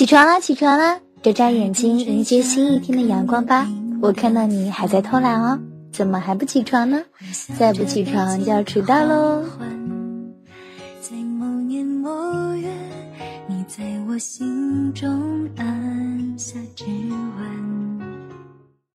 起床啦起床啦，眨眨眼睛迎接新一天的阳光吧。我看到你还在偷懒哦，怎么还不起床呢？再不起床就要迟到喽。在某年某月，你在我心中安。